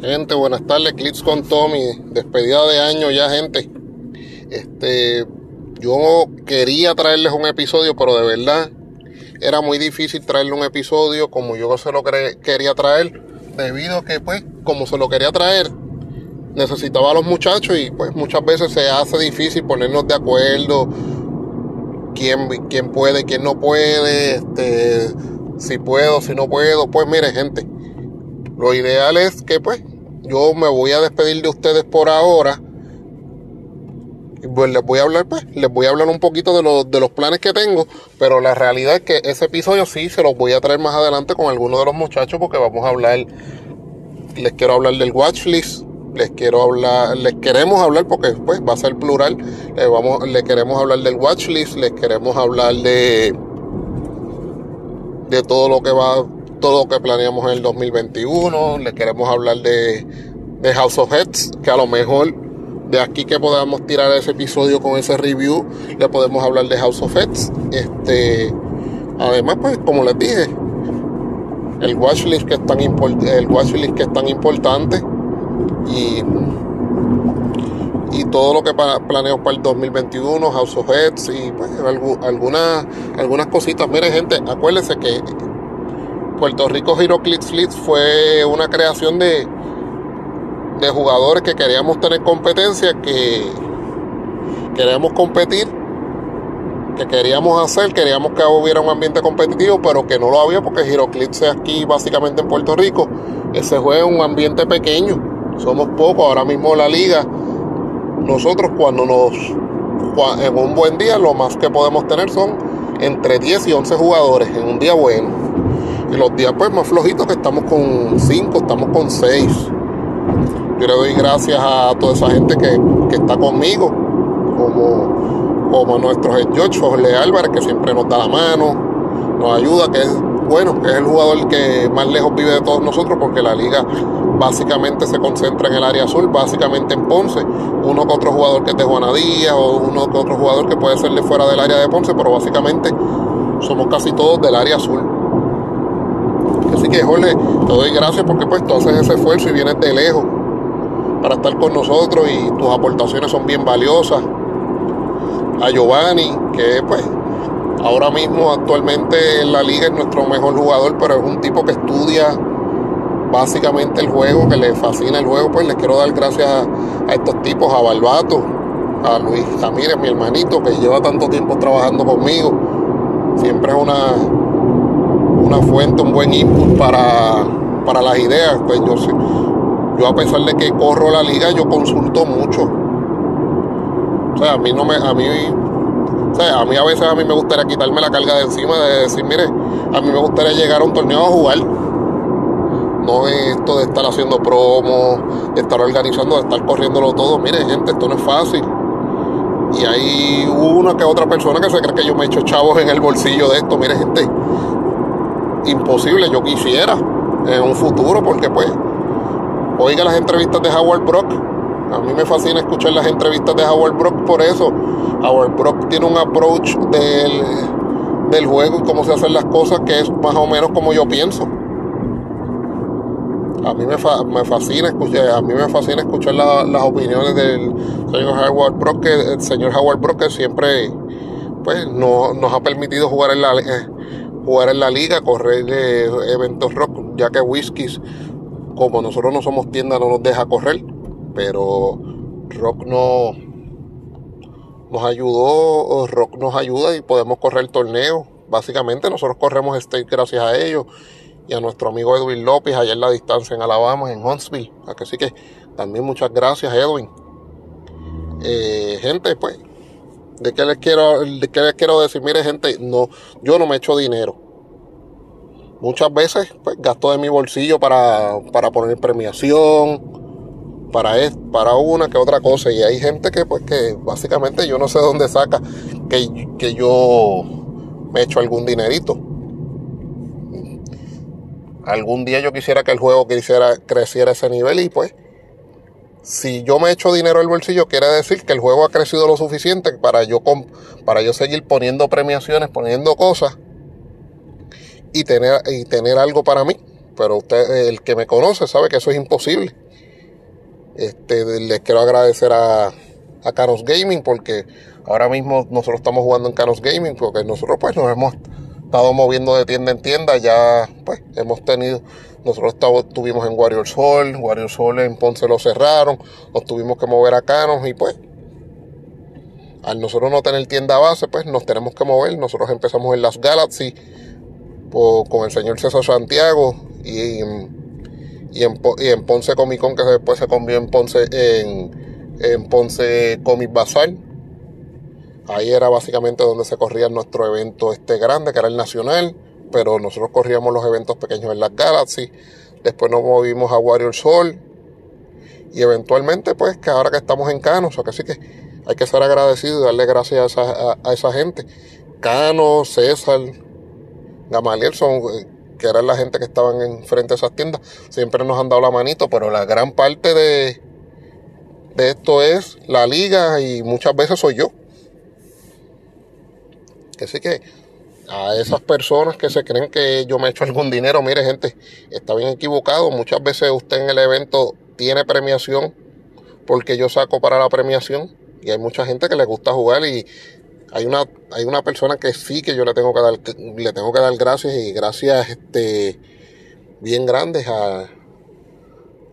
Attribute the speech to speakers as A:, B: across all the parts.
A: Gente, buenas tardes, Clips con Tommy, despedida de año ya, gente. Este, yo quería traerles un episodio, pero de verdad era muy difícil traerle un episodio como yo se lo quería traer, debido a que, pues, como se lo quería traer, necesitaba a los muchachos y, pues, muchas veces se hace difícil ponernos de acuerdo quién, quién puede, quién no puede, este, si puedo, si no puedo. Pues, mire, gente, lo ideal es que, pues, yo me voy a despedir de ustedes por ahora. Pues les voy a hablar, pues, les voy a hablar un poquito de, los, de los planes que tengo, pero la realidad es que ese episodio sí se los voy a traer más adelante con algunos de los muchachos porque vamos a hablar, les quiero hablar del watchlist, les quiero hablar, les queremos hablar porque pues va a ser plural, les, vamos, les queremos hablar del watchlist, les queremos hablar de de todo lo que va todo lo que planeamos en el 2021. Le queremos hablar de, de House of Heads, que a lo mejor de aquí que podamos tirar ese episodio con ese review, le podemos hablar de House of Heads. Este, además, pues, como les dije, el watchlist que es tan, el watchlist que es tan importante y, y todo lo que planeamos para el 2021, House of Heads y pues, algunas, algunas cositas. Miren, gente, acuérdense que Puerto Rico Hero Fleet fue una creación de, de jugadores que queríamos tener competencia, que queríamos competir, que queríamos hacer, queríamos que hubiera un ambiente competitivo, pero que no lo había porque HeroClix es aquí básicamente en Puerto Rico. Ese juego es un ambiente pequeño, somos pocos, ahora mismo la liga, nosotros cuando nos, en un buen día, lo más que podemos tener son entre 10 y 11 jugadores en un día bueno. Los días pues más flojitos que estamos con 5, estamos con 6. Yo le doy gracias a toda esa gente que, está conmigo, como, como nuestro head George Jorge Álvarez, que siempre nos da la mano, nos ayuda, que es bueno, que es el jugador que más lejos vive de todos nosotros, porque la liga básicamente se concentra en el área azul, básicamente en Ponce. Uno que otro jugador que es de Juanadía o uno que otro jugador que puede ser de fuera del área de Ponce, pero básicamente somos casi todos del área azul. Así que, Jorge, te doy gracias porque pues tú haces ese esfuerzo y vienes de lejos para estar con nosotros y tus aportaciones son bien valiosas. A Giovanni, que pues ahora mismo actualmente en la liga es nuestro mejor jugador, pero es un tipo que estudia básicamente el juego, que le fascina el juego, pues les quiero dar gracias a, estos tipos, a Barbato, a Luis Ramírez, mi hermanito, que lleva tanto tiempo trabajando conmigo. Siempre es una, una fuente, un buen input para, para las ideas. Pues yo, yo a pesar de que corro la liga, yo consulto mucho. O sea, a mí no me, a mí, o sea, a mí a veces a mí me gustaría quitarme la carga de encima de decir, mire, a mí me gustaría llegar a un torneo a jugar. No es esto de estar haciendo promo, de estar organizando, de estar corriéndolo todo. Mire, gente, esto no es fácil. Y hay una que otra persona que se cree que yo me he hecho chavos en el bolsillo de esto. Mire, gente, imposible, yo quisiera en un futuro, porque pues, oiga las entrevistas de Howard Brock. A mí me fascina escuchar las entrevistas de Howard Brock por eso. Howard Brock tiene un approach del, del juego y cómo se hacen las cosas que es más o menos como yo pienso. A mí me, me fascina escuchar, a mí me fascina escuchar las opiniones del señor Howard Brock, que el señor Howard Brock siempre pues no, nos ha permitido jugar en la eh, jugar en la liga, correr eventos rock, ya que Whiskies, como nosotros no somos tienda, no nos deja correr, pero Rock no nos ayudó, Rock nos ayuda y podemos correr torneos. Básicamente nosotros corremos state gracias a ellos y a nuestro amigo Edwin López allá en la distancia en Alabama, en Huntsville. Así que también muchas gracias Edwin. Eh, gente, pues ¿De qué les quiero, de qué les quiero decir? Mire, gente, no, yo no me echo dinero. Muchas veces, pues, gasto de mi bolsillo para, para poner premiación, para, para una que otra cosa. Y hay gente que, pues, que básicamente yo no sé dónde saca que, que yo me echo algún dinerito. Algún día yo quisiera que el juego quisiera, creciera ese nivel y pues si yo me echo dinero al bolsillo, quiere decir que el juego ha crecido lo suficiente para yo, para yo seguir poniendo premiaciones, poniendo cosas y tener, y tener algo para mí. Pero usted, el que me conoce, sabe que eso es imposible. Este, les quiero agradecer a, a Canos Gaming porque ahora mismo nosotros estamos jugando en Canos Gaming porque nosotros pues nos hemos estado moviendo de tienda en tienda, ya pues hemos tenido, nosotros estuvimos en Warriors Hall, Warriors Hall en Ponce lo cerraron, nos tuvimos que mover a Canos y pues al nosotros no tener tienda base, pues nos tenemos que mover. Nosotros empezamos en las Galaxy con el señor César Santiago y, y, en, y en Ponce Comic Con, que después se convirtió en Ponce, en, en Ponce Comic Bazar. Ahí era básicamente donde se corría nuestro evento este grande, que era el nacional, pero nosotros corríamos los eventos pequeños en las Galaxy. Después nos movimos a Warriors Hall. Y eventualmente, pues, que ahora que estamos en Cano, o que sí que hay que ser agradecido y darle gracias a esa, gente. Cano, César, Gamaliel son, eh, que eran la gente que estaban enfrente de esas tiendas, siempre nos han dado la manito, pero la gran parte de, de esto es la liga y muchas veces soy yo. Que sí que a esas personas que se creen que yo me he hecho algún dinero, mire gente, está bien equivocado. Muchas veces usted en el evento tiene premiación porque yo saco para la premiación y hay mucha gente que le gusta jugar y hay una, hay una persona que sí que yo le tengo que dar, le tengo que dar gracias y gracias este, bien grandes a,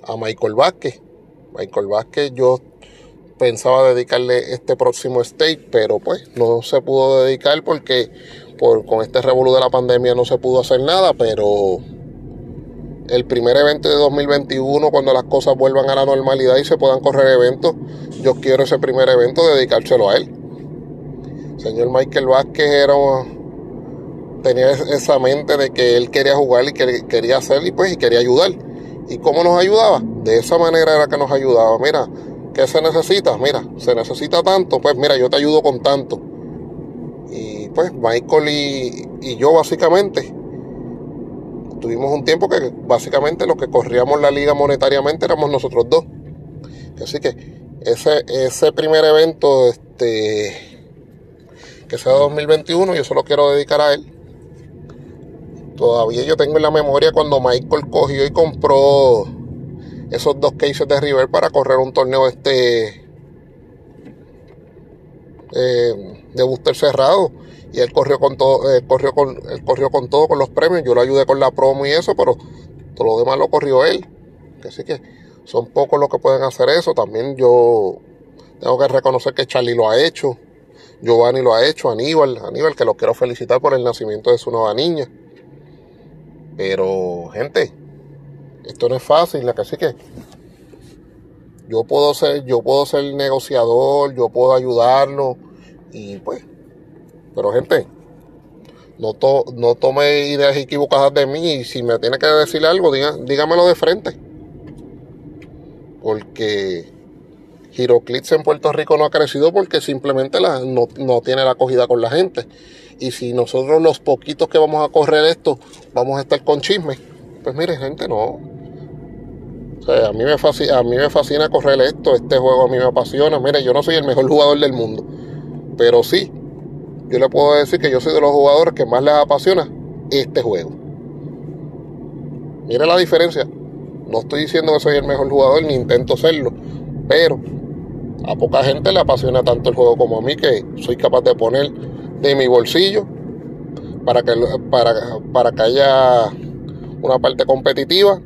A: a Michael Vázquez. Michael Vázquez yo pensaba dedicarle este próximo state, pero pues no se pudo dedicar porque por, con este revolú de la pandemia no se pudo hacer nada, pero el primer evento de 2021, cuando las cosas vuelvan a la normalidad y se puedan correr eventos, yo quiero ese primer evento dedicárselo a él. señor Michael Vázquez era, tenía esa mente de que él quería jugar y que quería hacer y pues y quería ayudar. ¿Y cómo nos ayudaba? De esa manera era que nos ayudaba. Mira, ¿qué se necesita? Mira, se necesita tanto, pues mira, yo te ayudo con tanto. Y pues Michael y, y yo básicamente tuvimos un tiempo que básicamente los que corríamos la liga monetariamente éramos nosotros dos. Así que ese, ese primer evento, este, que sea 2021, yo solo quiero dedicar a él. Todavía yo tengo en la memoria cuando Michael cogió y compró esos dos cases de River para correr un torneo este eh, de booster cerrado y él corrió con todo, eh, corrió con, él corrió con todo, con los premios, yo lo ayudé con la promo y eso, pero todo lo demás lo corrió él. Así que son pocos los que pueden hacer eso. También yo tengo que reconocer que Charlie lo ha hecho, Giovanni lo ha hecho, Aníbal, Aníbal que lo quiero felicitar por el nacimiento de su nueva niña. Pero, gente, esto no es fácil, así que yo puedo ser, yo puedo ser negociador, yo puedo ayudarlo y pues pero gente, no, no tome ideas equivocadas de mí y si me tiene que decir algo, dígamelo de frente. Porque Giroclips en Puerto Rico no ha crecido porque simplemente la, no, no, tiene la acogida con la gente. Y si nosotros los poquitos que vamos a correr esto vamos a estar con chisme, pues mire gente, no. O sea, a mí, me fascina, a mí me fascina correr esto, este juego a mí me apasiona. Mire, yo no soy el mejor jugador del mundo, pero sí, yo le puedo decir que yo soy de los jugadores que más les apasiona este juego. Mira la diferencia. No estoy diciendo que soy el mejor jugador ni intento serlo, pero a poca gente le apasiona tanto el juego como a mí que soy capaz de poner de mi bolsillo para que, para, para que haya una parte competitiva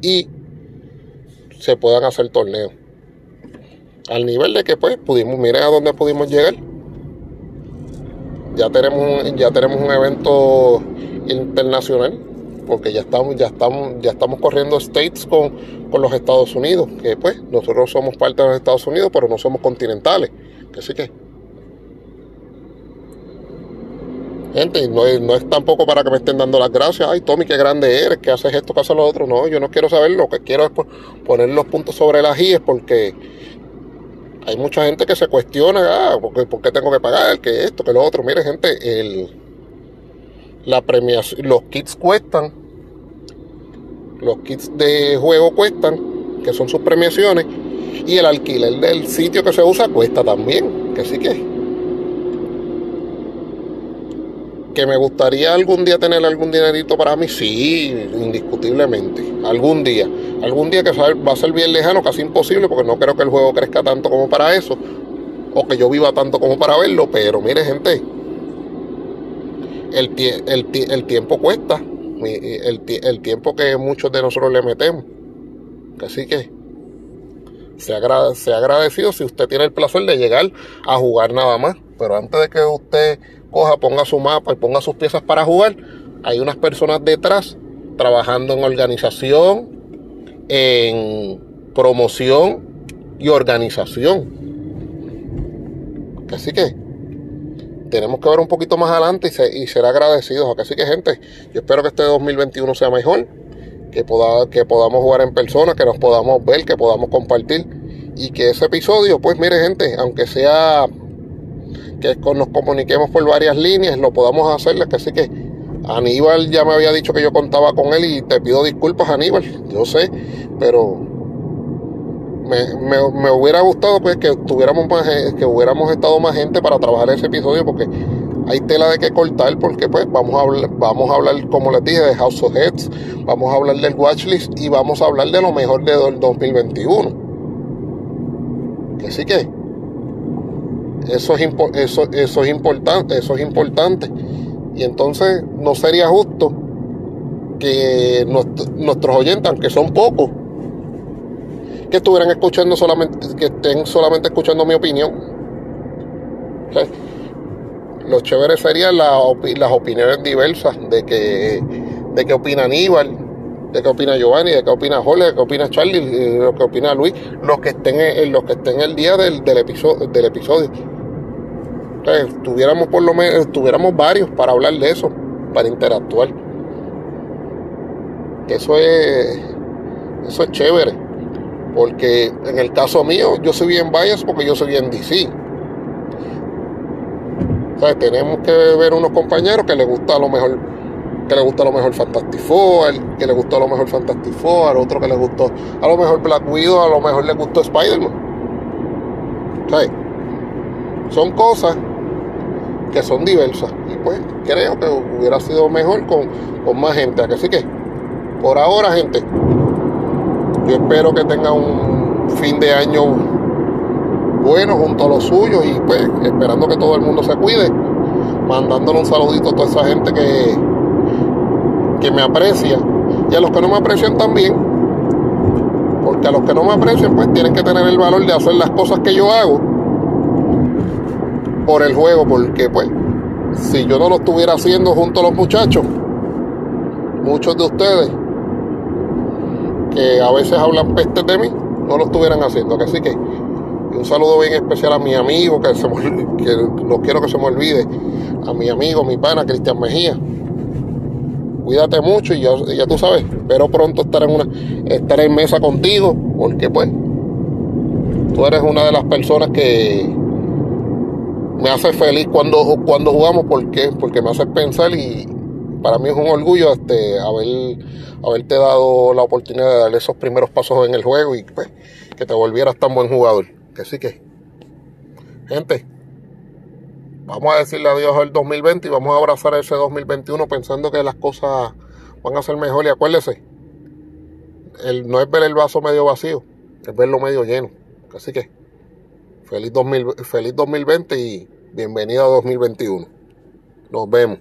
A: y se puedan hacer torneos. Al nivel de que pues pudimos, miren a dónde pudimos llegar ya tenemos un, ya tenemos un evento internacional porque ya estamos ya estamos ya estamos corriendo states con, con los Estados Unidos que pues nosotros somos parte de los Estados Unidos pero no somos continentales que sí que gente no es, tampoco para que me estén dando las gracias ay Tommy qué grande eres que haces esto que haces lo otro no yo no quiero saber lo que quiero es poner los puntos sobre las IES porque hay mucha gente que se cuestiona, ah, ¿por qué, tengo que pagar? Que esto, que lo otro. Mire, gente, el, la premiación, los kits cuestan, los kits de juego cuestan, que son sus premiaciones, y el alquiler del sitio que se usa cuesta también, que sí que. Que me gustaría algún día tener algún dinerito para mí, sí, indiscutiblemente, algún día. Algún día que va a ser bien lejano, casi imposible, porque no creo que el juego crezca tanto como para eso, o que yo viva tanto como para verlo, pero mire gente, el, el, tiempo cuesta, el, el, tiempo que muchos de nosotros le metemos. Así que se ha agradecido si usted tiene el placer de llegar a jugar nada más. Pero antes de que usted coja, ponga su mapa y ponga sus piezas para jugar, hay unas personas detrás trabajando en organización, en promoción y organización. Así que tenemos que ver un poquito más adelante y, ser agradecidos. Así que gente, yo espero que este 2021 sea mejor, que, que podamos jugar en persona, que nos podamos ver, que podamos compartir y que ese episodio, pues mire gente, aunque sea que nos comuniquemos por varias líneas, lo podamos hacer. Así que Aníbal ya me había dicho que yo contaba con él y te pido disculpas Aníbal, yo sé, pero me, hubiera gustado pues que tuviéramos más, que hubiéramos estado más gente para trabajar ese episodio porque hay tela de que cortar porque pues vamos a hablar, vamos a hablar como les dije de House of Heads, vamos a hablar del watchlist y vamos a hablar de lo mejor del 2021. Así que eso es, eso, eso es importante, eso es importante. Y entonces no sería justo que nuestros oyentes, aunque son pocos, que estuvieran escuchando solamente, que estén solamente escuchando mi opinión. Lo chévere serían las opiniones diversas de que, de qué opina Aníbal, de qué opina Giovanni, de qué opina Jorge, de qué opina Charlie, de lo que opina Luis, los que estén los que estén el día del, del episodio, del episodio tuviéramos por lo menos, tuviéramos varios para hablar de eso, para interactuar. Eso es, eso es chévere. Porque en el caso mío, yo soy bien bias porque yo soy bien DC. tenemos que ver unos compañeros que les gusta a lo mejor que le gusta a lo mejor Fantastic Four, que le gustó a lo mejor Fantastic Four, otro que le gustó a lo mejor Black Widow, a lo mejor le gustó Spider-Man. Son cosas que son diversas. Y pues creo que hubiera sido mejor con, más gente. Así que, por ahora, gente, yo espero que tenga un fin de año bueno junto a los suyos y pues esperando que todo el mundo se cuide. Mandándole un saludito a toda esa gente que, que me aprecia y a los que no me aprecian también. Porque a los que no me aprecian, pues tienen que tener el valor de hacer las cosas que yo hago por el juego, porque pues si yo no lo estuviera haciendo junto a los muchachos, muchos de ustedes que a veces hablan peste de mí, no lo estuvieran haciendo. Así que un saludo bien especial a mi amigo, que, se no quiero que se me olvide, a mi amigo, mi pana, Cristian Mejía. Cuídate mucho y ya, ya tú sabes, espero pronto estar en, una, estar en mesa contigo, porque pues tú eres una de las personas que me hace feliz cuando, cuando jugamos, ¿por Porque me hace pensar y para mí es un orgullo este, haber, haberte dado la oportunidad de darle esos primeros pasos en el juego y pues, que te volvieras tan buen jugador. Que sí que, gente, vamos a decirle adiós al 2020 y vamos a abrazar ese 2021 pensando que las cosas van a ser mejor. Y acuérdese, el, no es ver el vaso medio vacío, es verlo medio lleno. Así que, feliz, 2000, feliz 2020 y bienvenido a 2021. Nos vemos.